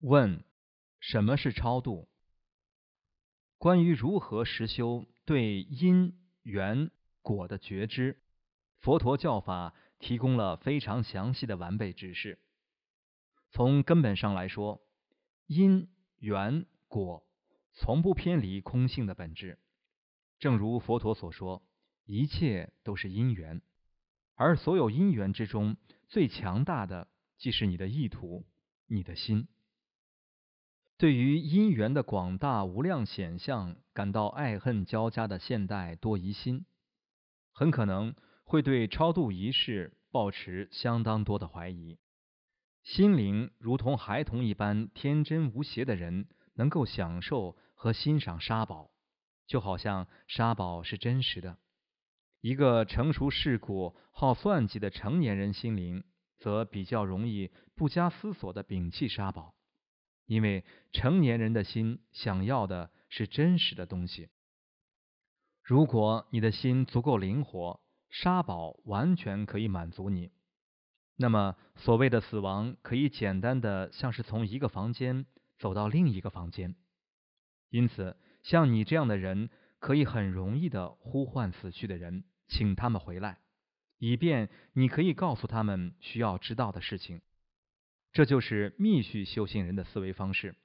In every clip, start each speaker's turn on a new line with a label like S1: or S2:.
S1: 问：什么是超度？关于如何实修对因缘果的觉知，佛陀教法提供了非常详细的完备指示。从根本上来说，因缘果从不偏离空性的本质。正如佛陀所说，一切都是因缘，而所有因缘之中最强大的，即是你的意图，你的心。对于因缘的广大无量显象感到爱恨交加的现代多疑心，很可能会对超度仪式抱持相当多的怀疑。心灵如同孩童一般天真无邪的人，能够享受和欣赏沙宝，就好像沙宝是真实的。一个成熟世故、好算计的成年人心灵，则比较容易不加思索的摒弃沙宝。因为成年人的心想要的是真实的东西。如果你的心足够灵活，沙宝完全可以满足你。那么，所谓的死亡可以简单的像是从一个房间走到另一个房间。因此，像你这样的人，可以很容易的呼唤死去的人，请他们回来，以便你可以告诉他们需要知道的事情。这就是密续修行人的思维方式，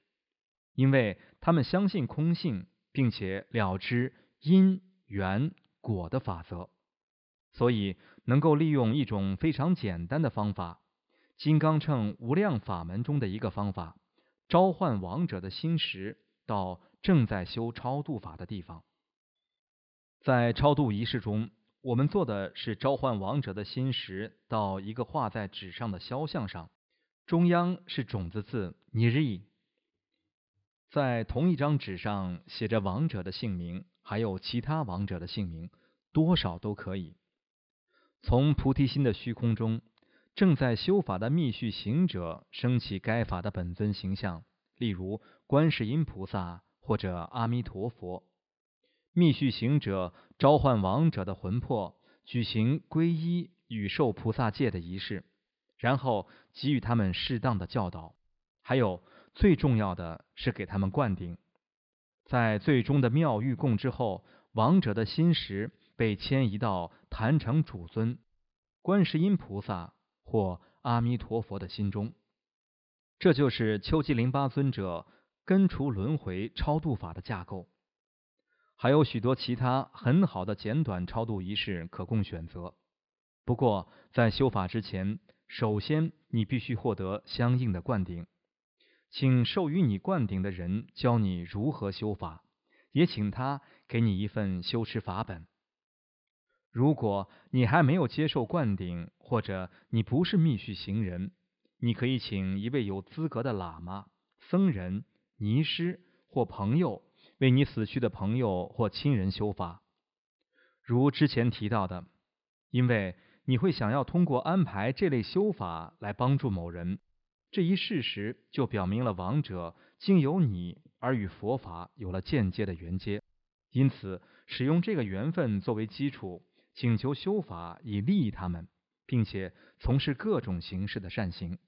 S1: 因为他们相信空性，并且了知因缘果的法则，所以能够利用一种非常简单的方法——金刚乘无量法门中的一个方法，召唤亡者的心识到正在修超度法的地方。在超度仪式中，我们做的是召唤亡者的心识到一个画在纸上的肖像上。中央是种子字尼日在同一张纸上写着亡者的姓名，还有其他亡者的姓名，多少都可以。从菩提心的虚空中，正在修法的密续行者升起该法的本尊形象，例如观世音菩萨或者阿弥陀佛。密续行者召唤亡者的魂魄，举行皈依与受菩萨戒的仪式。然后给予他们适当的教导，还有最重要的是给他们灌顶。在最终的妙玉供之后，亡者的心识被迁移到坛城主尊观世音菩萨或阿弥陀佛的心中。这就是秋季林巴尊者根除轮回超度法的架构。还有许多其他很好的简短超度仪式可供选择。不过在修法之前，首先，你必须获得相应的灌顶，请授予你灌顶的人教你如何修法，也请他给你一份修持法本。如果你还没有接受灌顶，或者你不是密续行人，你可以请一位有资格的喇嘛、僧人、尼师或朋友为你死去的朋友或亲人修法。如之前提到的，因为。你会想要通过安排这类修法来帮助某人，这一事实就表明了王者经由你而与佛法有了间接的缘接，因此使用这个缘分作为基础，请求修法以利益他们，并且从事各种形式的善行。